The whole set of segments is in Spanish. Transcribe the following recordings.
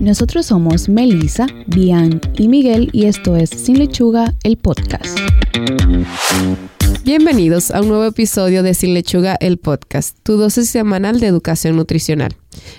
Nosotros somos Melissa, Bian y Miguel y esto es Sin Lechuga, el podcast. Bienvenidos a un nuevo episodio de Sin Lechuga, el podcast, tu dosis semanal de educación nutricional.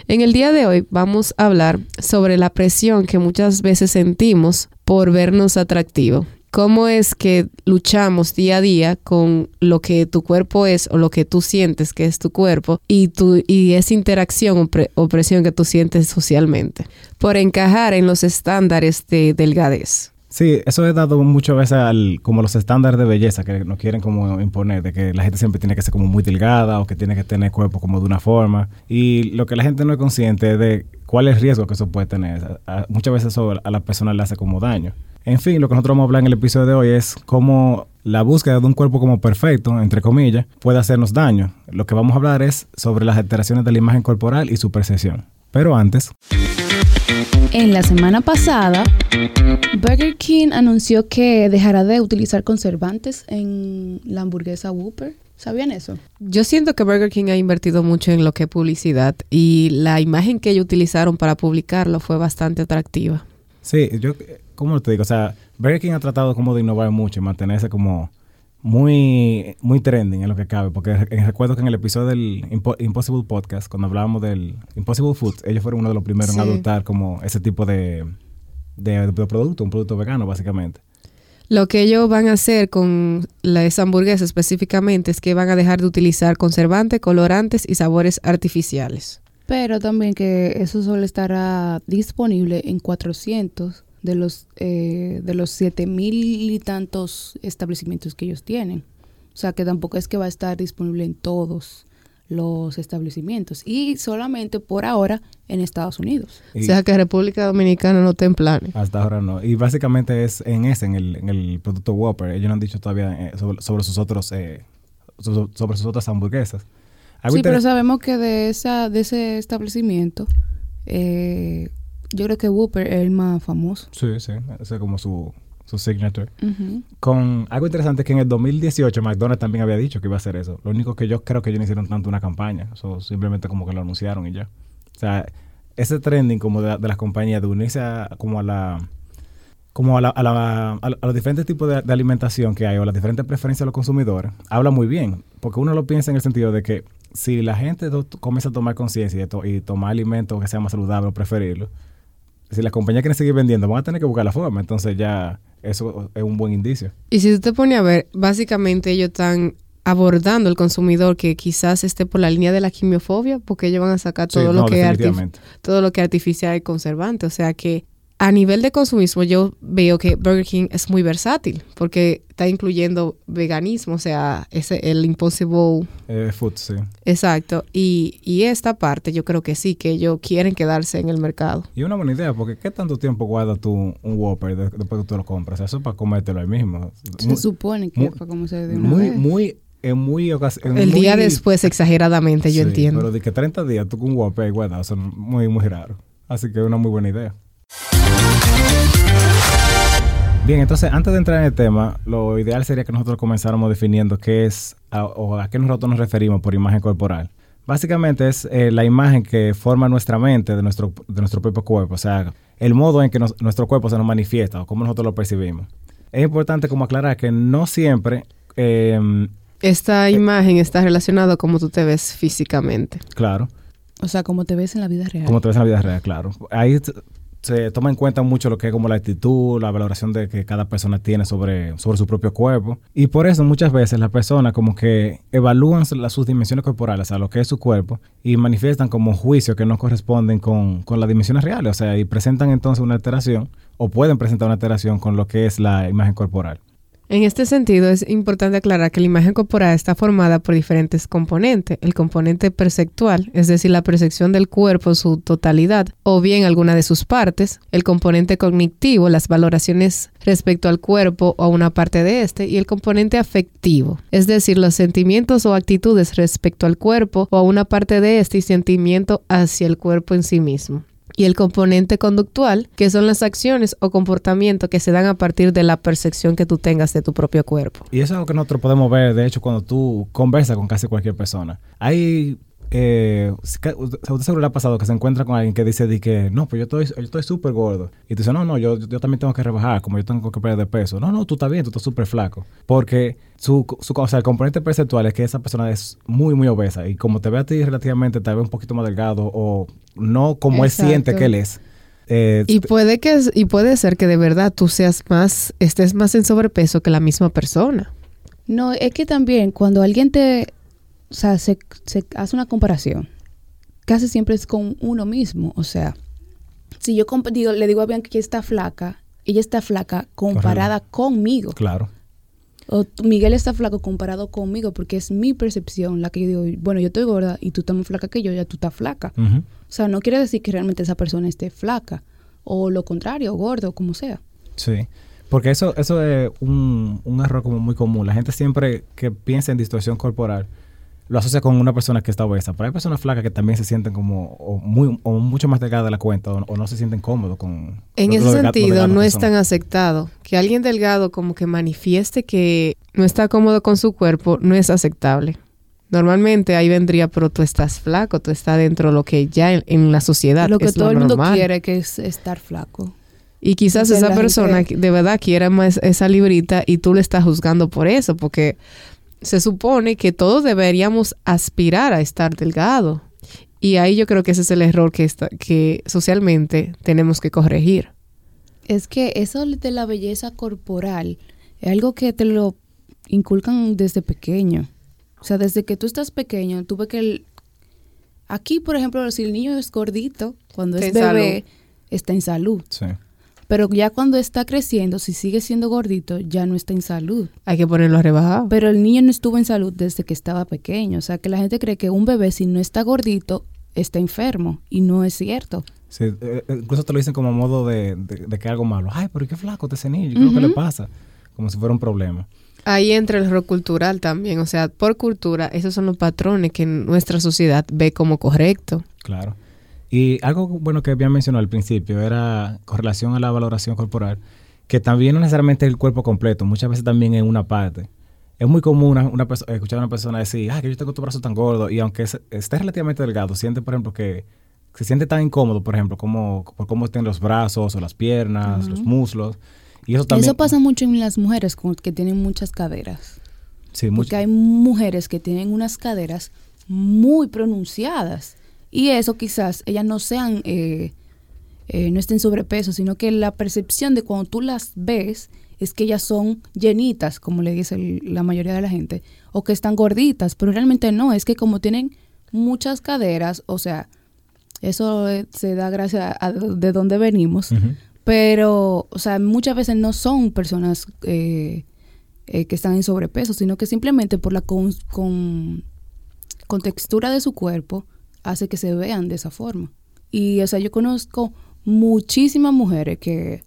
En el día de hoy vamos a hablar sobre la presión que muchas veces sentimos por vernos atractivo cómo es que luchamos día a día con lo que tu cuerpo es o lo que tú sientes que es tu cuerpo y, tu, y esa interacción o, presión que tú sientes socialmente por encajar en los estándares de delgadez. Sí, eso he dado muchas veces al, como los estándares de belleza que nos quieren como imponer, de que la gente siempre tiene que ser como muy delgada o que tiene que tener cuerpo como de una forma. Y lo que la gente no es consciente es de cuál es el riesgo que eso puede tener. muchas veces eso a la persona le hace como daño. En fin, lo que nosotros vamos a hablar en el episodio de hoy es cómo la búsqueda de un cuerpo como perfecto, entre comillas, puede hacernos daño. Lo que vamos a hablar es sobre las alteraciones de la imagen corporal y su percepción. Pero antes... En la semana pasada, Burger King anunció que dejará de utilizar conservantes en la hamburguesa Whopper. ¿Sabían eso? Yo siento que Burger King ha invertido mucho en lo que es publicidad y la imagen que ellos utilizaron para publicarlo fue bastante atractiva. Sí, yo ¿cómo te digo? O sea, Burger King ha tratado como de innovar mucho y mantenerse como muy, muy trending en lo que cabe, porque recuerdo que en el episodio del Impossible Podcast, cuando hablábamos del Impossible Food, ellos fueron uno de los primeros en adoptar como ese tipo de, de, producto, un producto vegano básicamente. Lo que ellos van a hacer con la, esa hamburguesa específicamente es que van a dejar de utilizar conservantes, colorantes y sabores artificiales. Pero también que eso solo estará disponible en 400 de los, eh, de los siete mil y tantos establecimientos que ellos tienen. O sea que tampoco es que va a estar disponible en todos los establecimientos y solamente por ahora en Estados Unidos. o sea que República Dominicana no está en planes. Hasta ahora no. Y básicamente es en ese, en el, en el producto Whopper. Ellos no han dicho todavía eh, sobre, sus otros eh, sobre sus otras hamburguesas. Sí, pero sabemos que de esa de ese establecimiento eh, yo creo que Whooper es el más famoso. Sí, sí, ese es como su, su signature. Con algo interesante es que en el 2018 McDonald's también había dicho que iba a hacer eso. Lo único que yo creo que ellos no hicieron tanto una campaña, eso simplemente como que lo anunciaron y ya. O sea, ese trending como de, las compañías de unirse a, como a la como a, la, a, la, a, los diferentes tipos de, alimentación que hay o las diferentes preferencias de los consumidores, habla muy bien, porque uno lo piensa en el sentido de que si la gente comienza a tomar conciencia y, y, tomar alimentos que sean más saludables o preferirlos, si las compañías quieren seguir vendiendo, van a tener que buscar la forma. Entonces ya eso es un buen indicio. Y si tú te pones a ver, básicamente ellos están abordando el consumidor que quizás esté por la línea de la quimiofobia, porque ellos van a sacar todo lo que todo lo que es artificial y conservante. O sea que a nivel de consumismo yo veo que Burger King es muy versátil porque está incluyendo veganismo, o sea, ese el impossible eh, food, sí. Exacto, y, y, esta parte yo creo que sí, que ellos quieren quedarse en el mercado. Y una buena idea, porque ¿qué tanto tiempo guarda tú un Whopper después que tú lo compras? Eso es para comértelo ahí mismo. Se supone que es para comerse de una muy, vez. Muy, en muy El día después, exageradamente, yo entiendo. Pero de que 30 días tú con un Whopper guardado, son muy, muy raro. Así que es una muy buena idea. Bien, entonces antes de entrar en el tema, lo ideal sería que nosotros comenzáramos definiendo qué es o a qué nosotros nos referimos por imagen corporal. Básicamente es eh, la imagen que forma nuestra mente de nuestro, de nuestro propio cuerpo, o sea, el modo en que nuestro cuerpo se nos manifiesta o cómo nosotros lo percibimos. Es importante como aclarar que no siempre... Em, Esta eh, imagen está relacionada a cómo tú te ves físicamente. Claro. O sea, cómo te ves en la vida real. Cómo te ves en la vida real, claro. Ahí se toma en cuenta mucho lo que es como la actitud, la valoración de que cada persona tiene sobre, sobre su propio cuerpo. Y por eso muchas veces las personas como que evalúan sus dimensiones corporales, sea, lo que es su cuerpo, y manifiestan como juicios que no corresponden con, con las dimensiones reales. O sea, y presentan entonces una alteración, o pueden presentar una alteración con lo que es la imagen corporal. En este sentido, es importante aclarar que la imagen corporal está formada por diferentes componentes. El componente perceptual, es decir, la percepción del cuerpo en su totalidad o bien alguna de sus partes. El componente cognitivo, las valoraciones respecto al cuerpo o a una parte de este. Y el componente afectivo, es decir, los sentimientos o actitudes respecto al cuerpo o a una parte de este y sentimiento hacia el cuerpo en sí mismo y el componente conductual, que son las acciones o comportamientos que se dan a partir de la percepción que tú tengas de tu propio cuerpo. Y eso es lo que nosotros podemos ver, de hecho, cuando tú conversas con casi cualquier persona. Hay eh, a usted seguro le ha pasado que se encuentra con alguien que dice de que, no, pues yo estoy yo estoy súper gordo. Y tú dices, no, no, yo, yo también tengo que rebajar, como yo tengo que perder de peso. No, no, tú estás bien, tú estás súper flaco. Porque su, su, o sea, el componente perceptual es que esa persona es muy, muy obesa. Y como te ve a ti relativamente, te ve un poquito más delgado o no como él siente que él es. Eh, y puede que y puede ser que de verdad tú seas más, estés más en sobrepeso que la misma persona. No, es que también cuando alguien te o sea, se, hace una comparación. Casi siempre es con uno mismo. O sea, si yo digo, le digo a Bianca que está flaca, ella está flaca comparada conmigo. Claro. O Miguel está flaco comparado conmigo porque es mi percepción la que yo digo, bueno, yo estoy gorda y tú estás más flaca que yo, ya tú estás flaca. O sea, no quiere decir que realmente esa persona esté flaca o lo contrario, gordo, como sea. Sí. Porque eso, eso es un, un error como muy común. La gente siempre que piensa en distorsión corporal lo asocia con una persona que está obesa. Pero hay personas flacas que también se sienten como muy, o mucho más delgadas de la cuenta o, no se sienten cómodos con... En ese sentido, no es tan aceptado. Que alguien delgado como que manifieste que no está cómodo con su cuerpo no es aceptable. Normalmente ahí vendría, pero tú estás flaco, tú estás dentro de lo que ya en, la sociedad lo que todo el mundo quiere que es estar flaco. Y quizás esa persona de verdad quiera más esa librita y tú le estás juzgando por eso, porque se supone que todos deberíamos aspirar a estar delgado. Y ahí yo creo que ese es el error que, está, que socialmente tenemos que corregir. Es que eso de la belleza corporal es algo que te lo inculcan desde pequeño. O sea, desde que tú estás pequeño, tú ves que el... Aquí, por ejemplo, si el niño es gordito, cuando es bebé, está en salud. Sí. Pero ya cuando está creciendo, si sigue siendo gordito, ya no está en salud. Hay que ponerlo a rebajar. Pero el niño no estuvo en salud desde que estaba pequeño. O sea, que la gente cree que un bebé, si no está gordito, está enfermo. Y no es cierto. Sí, eh, eh, incluso te lo dicen como modo de, que algo malo. Ay, pero qué flaco te ese niño. ¿Qué le pasa? Como si fuera un problema. Ahí entra el error cultural también. O sea, por cultura, esos son los patrones que nuestra sociedad ve como correcto. Claro. Y algo bueno que había mencionado al principio era con relación a la valoración corporal, que también no necesariamente el cuerpo completo, muchas veces también en una parte. Es muy común una, escuchar a una persona decir, ah, que yo tengo tu brazo tan gordo, y aunque esté relativamente delgado, siente, por ejemplo, que se siente tan incómodo, por ejemplo, como por cómo estén los brazos o las piernas, los muslos. Y eso también... Eso pasa mucho en las mujeres que tienen muchas caderas. Sí, Porque hay mujeres que tienen unas caderas muy pronunciadas y eso quizás ellas no sean, eh, eh, no estén sobrepeso, sino que la percepción de cuando tú las ves es que ellas son llenitas, como le dice la mayoría de la gente, o que están gorditas, pero realmente no, es que como tienen muchas caderas, o sea, eso eh, se da gracias a, de dónde venimos, pero, o sea, muchas veces no son personas que están en sobrepeso, sino que simplemente por la con, con, con textura de su cuerpo, hace que se vean de esa forma. Y, o sea, yo conozco muchísimas mujeres que,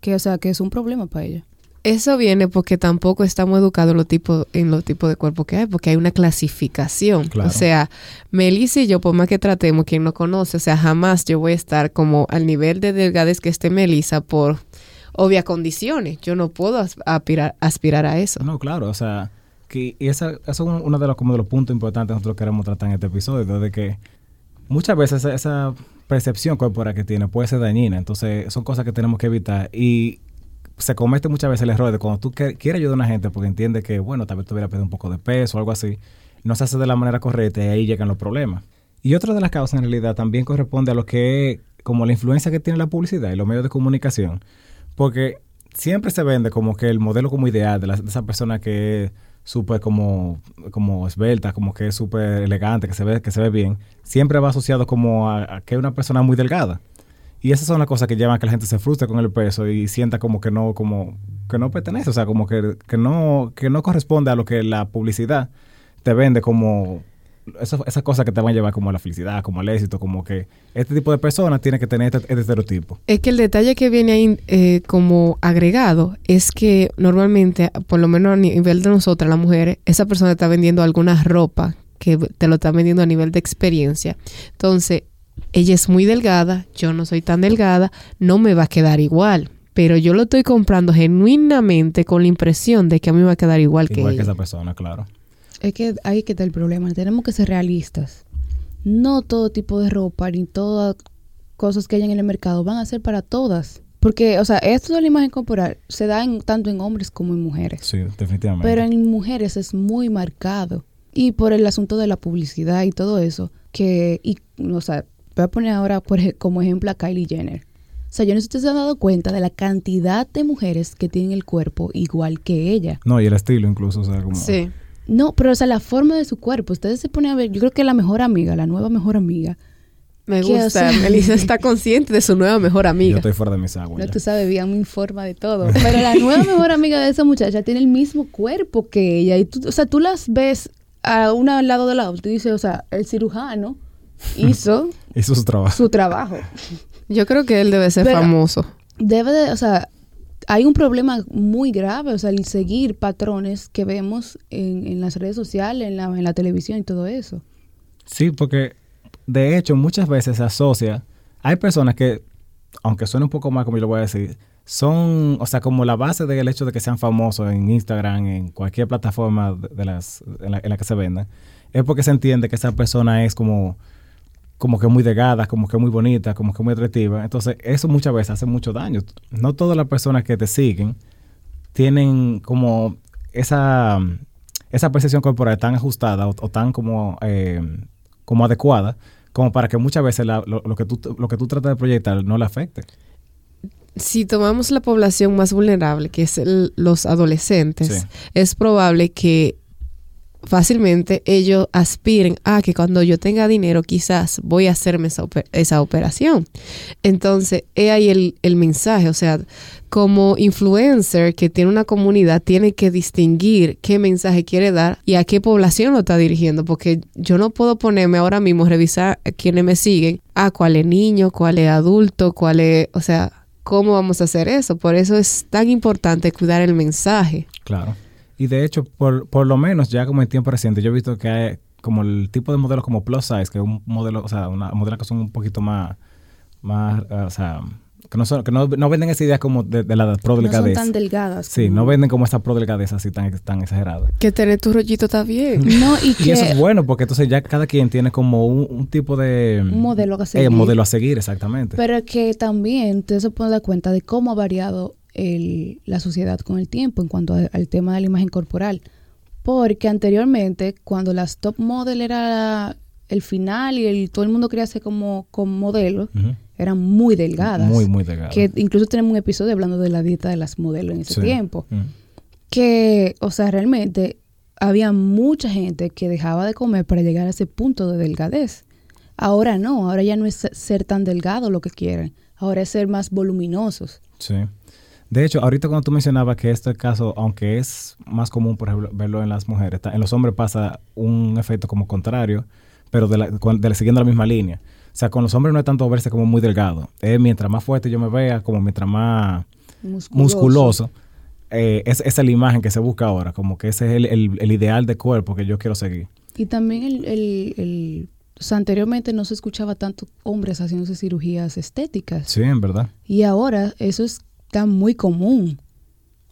que o sea, que es un problema para ellas. Eso viene porque tampoco estamos educados en los tipos, en los tipos de cuerpo que hay, porque hay una clasificación. O sea, Melissa y yo, por más que tratemos, quien no conoce, o sea, jamás yo voy a estar como al nivel de delgadez que esté Melissa por obvias condiciones. Yo no puedo aspirar, aspirar a eso. No, claro, o sea, que esa, eso es uno de los, como de los puntos importantes que nosotros queremos tratar en este episodio, de que muchas veces esa, percepción corporal que tiene puede ser dañina, entonces son cosas que tenemos que evitar y se comete muchas veces el error de cuando tú quieres ayudar a una gente porque entiende que, bueno, tal vez tuviera perder un poco de peso o algo así, no se hace de la manera correcta y ahí llegan los problemas. Y otra de las causas en realidad también corresponde a lo que es como la influencia que tiene la publicidad y los medios de comunicación, porque siempre se vende como que el modelo como ideal de, la, de esa persona que súper como, como esbelta, como que es súper elegante, que se ve, que se ve bien, siempre va asociado como a, que es una persona muy delgada. Y esas son las cosas que llevan a que la gente se frustre con el peso y sienta como que no, como que no pertenece, o sea, como que, que no, que no corresponde a lo que la publicidad te vende como esas cosas que te van a llevar como a la felicidad, como al éxito, como que este tipo de personas tiene que tener este, este, estereotipo. Es que el detalle que viene ahí eh, como agregado es que normalmente, por lo menos a nivel de nosotras las mujeres, esa persona está vendiendo alguna ropa que te lo está vendiendo a nivel de experiencia. Entonces, ella es muy delgada, yo no soy tan delgada, no me va a quedar igual pero yo lo estoy comprando genuinamente con la impresión de que a mí me va a quedar igual, que igual que esa persona, claro. Es que ahí que está el problema. Tenemos que ser realistas. no todo tipo de ropa ni todas cosas que hayan en el mercado van a ser para todas. Porque, o sea, esto de la imagen corporal se da en, tanto en hombres como en mujeres. Sí, definitivamente. Pero en mujeres es muy marcado. Y por el asunto de la publicidad y todo eso, que, y, o sea, voy a poner ahora por, como ejemplo a Kylie Jenner. O sea, yo no sé si ustedes se han dado cuenta de la cantidad de mujeres que tienen el cuerpo igual que ella. No, y el estilo incluso, o sea, como... Sí. No, pero o sea, la forma de su cuerpo. Ustedes se ponen a ver, yo creo que la mejor amiga, la nueva mejor amiga. Me ¿Qué, o gusta. sea? Melissa está consciente de su nueva mejor Yo amiga. estoy fuera de mis aguas. No, ya. tú sabes, bien me informa de todo. Pero la nueva mejor amiga de esa muchacha tiene el mismo cuerpo que ella. Y tú, o sea, tú las ves a una al lado de la otra. Tú dices, o sea, el cirujano hizo Hizo su trabajo. su trabajo. Yo creo que él debe ser Pero- famoso. Debe de, o sea, hay un problema muy grave, o sea, el seguir patrones que vemos en, en las redes sociales, en la, en la televisión y todo eso. Sí, porque de hecho muchas veces se asocia. Hay personas que, aunque suene un poco mal como yo lo voy a decir, son, o sea, como la base del hecho de que sean famosos en Instagram, en cualquier plataforma de, las, en, la, en la que se vendan, es porque se entiende que esa persona es como, como que muy delgada, como que muy bonita, como que muy atractiva. Entonces, eso muchas veces hace mucho daño. No todas las personas que te siguen tienen como esa, esa percepción corporal tan ajustada o, o tan como, eh, como adecuada como para que muchas veces la- lo, lo que tú, lo que tú tratas de proyectar no le afecte. Si tomamos la población más vulnerable, que es el- los adolescentes, Sí. es probable que fácilmente ellos aspiren a que cuando yo tenga dinero quizás voy a hacerme esa, esa operación. Entonces, he ahí el, el mensaje, o sea, como influencer que tiene una comunidad, tiene que distinguir qué mensaje quiere dar y a qué población lo está dirigiendo, porque yo no puedo ponerme ahora mismo revisar a quienes me siguen, a cuál es niño, cuál es adulto, cuál es, o sea, ¿cómo vamos a hacer eso? Por eso es tan importante cuidar el mensaje. Claro. Y de hecho, por, por lo menos ya como en tiempo reciente, yo he visto que hay como el tipo de modelos como plus size, que es un modelo, o sea, una modelo que son un poquito más, más, eh, o sea, que no son, que no, no venden esa idea como de, de la pro No son delgadez. tan delgadas. sí, como- no venden como esa pro delgadez así tan, tan exagerada. Que tener tu rollito está bien. No, y Y que eso es bueno porque entonces ya cada quien tiene como un, un tipo de... Un modelo a Eh, seguir. modelo a seguir, exactamente. Pero que también ustedes se pueden dar cuenta de cómo ha variado el- la sociedad con el tiempo en cuanto a- al tema de la imagen corporal. Porque anteriormente, cuando las top model era el final y el, todo el mundo quería ser como, como modelo, eran muy delgadas. Muy, muy delgada. Que incluso tenemos un episodio hablando de la dieta de las modelos en ese Sí. tiempo. Que, o sea, realmente había mucha gente que dejaba de comer para llegar a ese punto de delgadez. Ahora no, ahora ya no es ser tan delgado lo que quieren, ahora es ser más voluminosos. Sí. De hecho, ahorita cuando tú mencionabas que este caso, aunque es más común, por ejemplo, verlo en las mujeres, en los hombres pasa un efecto como contrario, pero de la, con- de la- siguiendo la misma línea. O sea, con los hombres no es tanto verse como muy delgado. Es mientras más fuerte yo me vea, como mientras más Musculoso. musculoso, eh, es, esa es la imagen que se busca ahora, como que ese es el, el- el ideal de cuerpo que yo quiero seguir. Y también el, el, o sea, anteriormente no se escuchaba tanto hombres haciéndose cirugías estéticas. Sí, en verdad. Y ahora eso está muy común.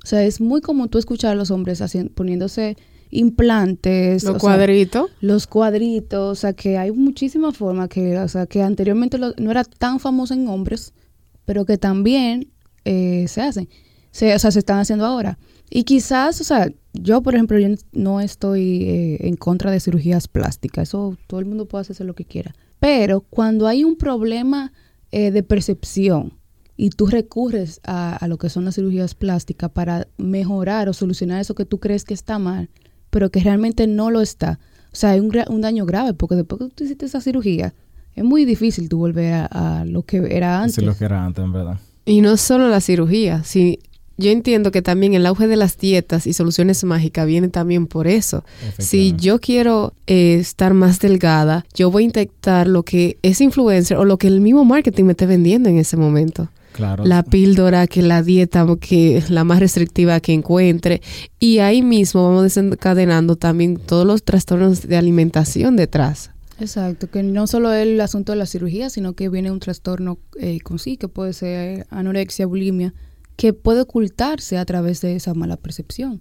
O sea, es muy común tú escuchar a los hombres haciendo, poniéndose implantes. Los cuadritos. los cuadritos, o sea que hay muchísimas formas que, o sea que anteriormente lo- no era tan famoso en hombres, pero que también eh, se hacen, se, o sea, se están haciendo ahora. Y quizás, o sea, yo por ejemplo, yo no estoy eh, en contra de cirugías plásticas, eso todo el mundo puede hacerse lo que quiera. Pero cuando hay un problema eh, de percepción y tú recurres a, a lo que son las cirugías plásticas para mejorar o solucionar eso que tú crees que está mal, pero que realmente no lo está. O sea, hay un, un daño grave porque después que tú hiciste esa cirugía, es muy difícil tú volver a, a lo que era antes. Es lo que era antes, en verdad. Y no solo la cirugía, si yo entiendo que también el auge de las dietas y soluciones mágicas viene también por eso. Si yo quiero eh, estar más delgada, yo voy a intentar lo que ese influencer o lo que el mismo marketing me esté vendiendo en ese momento. Claro. La píldora, que la dieta, que la más restrictiva que encuentre. Y ahí mismo vamos desencadenando también todos los trastornos de alimentación detrás. Exacto, que no solo es el asunto de la cirugía, sino que viene un trastorno eh, con sí, que puede ser anorexia, bulimia, que puede ocultarse a través de esa mala percepción.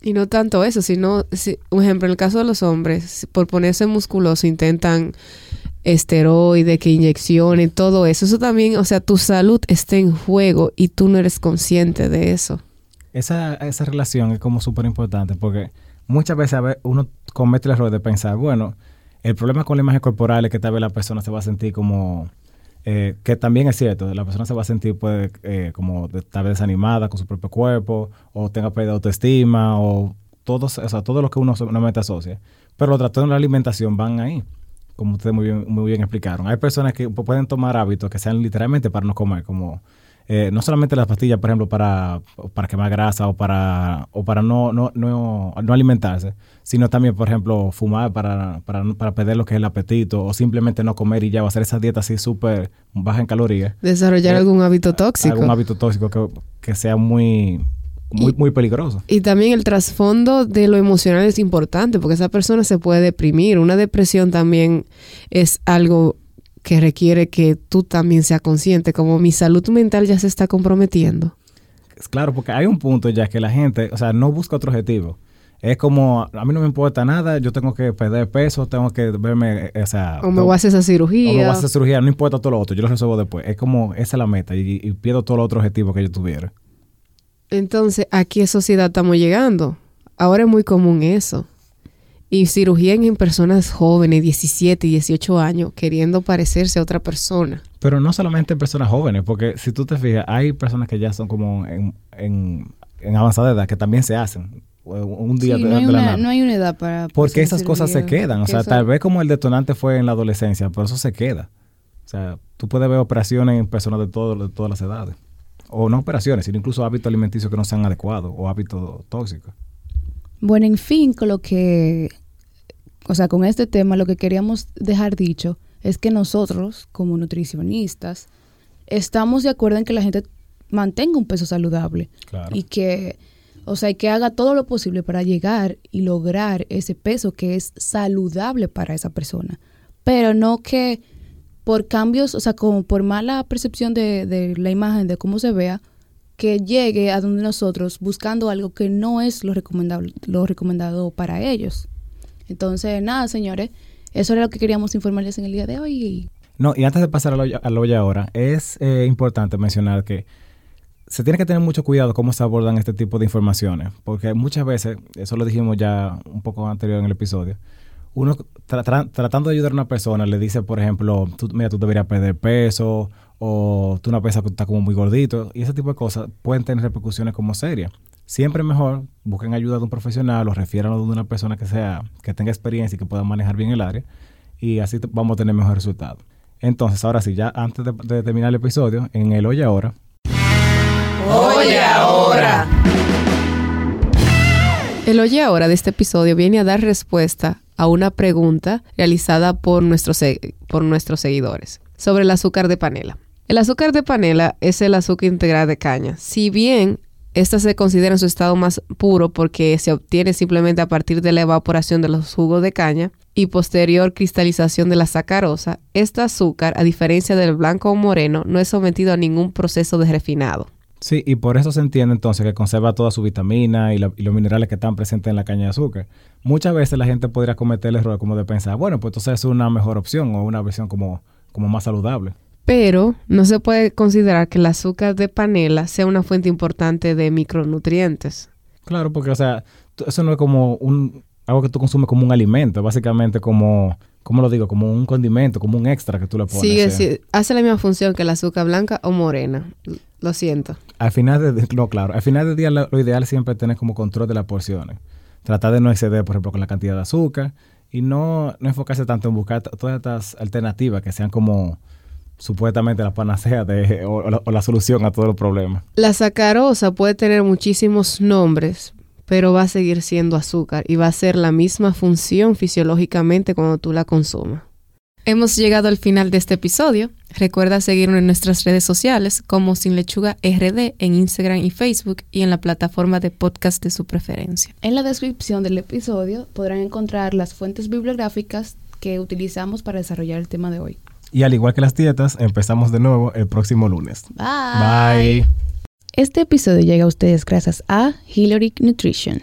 Y no tanto eso, sino, si, un ejemplo, en el caso de los hombres, por ponerse musculoso intentan esteroides, que inyecciones, todo eso. Eso también, o sea, tu salud está en juego y tú no eres consciente de eso. Esa, esa relación es como súper importante porque muchas veces uno comete el error de pensar, bueno, el problema con la imagen corporal es que tal vez la persona se va a sentir como, eh, que también es cierto, la persona se va a sentir pues, eh, como tal vez desanimada con su propio cuerpo, o tenga pérdida de autoestima, o todo, o sea, todo lo que uno normalmente asocia. Pero los trastornos de la alimentación van ahí como ustedes muy bien, muy bien explicaron. Hay personas que pueden tomar hábitos que sean literalmente para no comer, como eh, no solamente las pastillas, por ejemplo, para, para quemar grasa o para, o para no, no, no, no alimentarse, sino también, por ejemplo, fumar para, para, para perder lo que es el apetito o simplemente no comer y ya, o hacer esa dieta así súper baja en calorías. Desarrollar eh, algún hábito tóxico. Algún hábito tóxico que, que sea muy, muy, muy peligroso. Y también el trasfondo de lo emocional es importante porque esa persona se puede deprimir. Una depresión también es algo que requiere que tú también seas consciente, como mi salud mental ya se está comprometiendo. Claro, porque hay un punto ya que la gente, o sea, no busca otro objetivo. Es como, a mí no me importa nada, yo tengo que perder peso, tengo que verme, o sea... O me voy a hacer esa cirugía. O me voy a hacer cirugía, no importa todo lo otro, yo lo resuelvo después. Es como, esa es la meta y, y pierdo todo el otro objetivo que yo tuviera. Entonces, ¿a qué sociedad estamos llegando? Ahora es muy común eso. Y cirugía en personas jóvenes, 17, 18 años, queriendo parecerse a otra persona. Pero no solamente en personas jóvenes, porque si tú te fijas, hay personas que ya son como en, en, avanzada edad que también se hacen. Un día de, no, hay una, no hay una edad para... Porque esas cosas se quedan. O sea, tal vez como el detonante fue en la adolescencia, pero eso se queda. O sea, tú puedes ver operaciones en personas de, todo, de todas las edades o no operaciones, sino incluso hábitos alimenticios que no sean adecuados o hábitos tóxicos. Bueno, en fin, con lo que, o sea, con este tema lo que queríamos dejar dicho es que nosotros, como nutricionistas, estamos de acuerdo en que la gente mantenga un peso saludable y que, o sea, que haga todo lo posible para llegar y lograr ese peso que es saludable para esa persona, pero no que por cambios, o sea, como por mala percepción de, la imagen, de cómo se vea, que llegue a donde nosotros buscando algo que no es lo, recomendable, lo recomendado para ellos. Entonces, nada, señores, eso era lo que queríamos informarles en el día de hoy. No, y antes de pasar a la olla, ahora, es eh, importante mencionar que se tiene que tener mucho cuidado cómo se abordan este tipo de informaciones, porque muchas veces, eso lo dijimos ya un poco anterior en el episodio, uno tratando de ayudar a una persona le dice, por ejemplo, tú, mira, tú deberías perder peso o tú una pesa que está como muy gordito y ese tipo de cosas pueden tener repercusiones como serias. Siempre mejor busquen ayuda de un profesional o refieran de una persona que sea que tenga experiencia y que pueda manejar bien el área y así vamos a tener mejores resultados. Entonces, ahora sí, ya antes de, terminar el episodio, en el Hoy Ahora. Hoy Ahora. El Hoy Ahora de este episodio viene a dar respuesta a una pregunta realizada por nuestros, por nuestros seguidores sobre el azúcar de panela. El azúcar de panela es el azúcar integral de caña. Si bien esta se considera en su estado más puro porque se obtiene simplemente a partir de la evaporación de los jugos de caña y posterior cristalización de la sacarosa, este azúcar, a diferencia del blanco o moreno, no es sometido a ningún proceso de refinado. Sí, y por eso se entiende entonces que conserva toda su vitamina y, los minerales que están presentes en la caña de azúcar. Muchas veces la gente podría cometer el error como de pensar, bueno, pues entonces es una mejor opción o una versión como, como más saludable. Pero no se puede considerar que el azúcar de panela sea una fuente importante de micronutrientes. Claro, porque, o sea, eso no es como un, algo que tú consumes como un alimento, básicamente como ¿cómo lo digo? Como un condimento, como un extra que tú le pones. Sí, sí, hace la misma función que el azúcar blanca o morena. Lo siento. Al final de, no, claro, al final del día lo, ideal siempre es tener como control de las porciones. Tratar de no exceder, por ejemplo, con la cantidad de azúcar y no, no enfocarse tanto en buscar todas estas alternativas que sean como supuestamente la panacea de, o, la, o la solución a todos los problemas. La sacarosa puede tener muchísimos nombres, pero va a seguir siendo azúcar y va a ser la misma función fisiológicamente cuando tú la consumas. Hemos llegado al final de este episodio. Recuerda seguirnos en nuestras redes sociales como Sin Lechuga RD en Instagram y Facebook y en la plataforma de podcast de su preferencia. En la descripción del episodio podrán encontrar las fuentes bibliográficas que utilizamos para desarrollar el tema de hoy. Y al igual que las dietas, empezamos de nuevo el próximo lunes. Bye. Bye. Este episodio llega a ustedes gracias a Hillary Nutrition.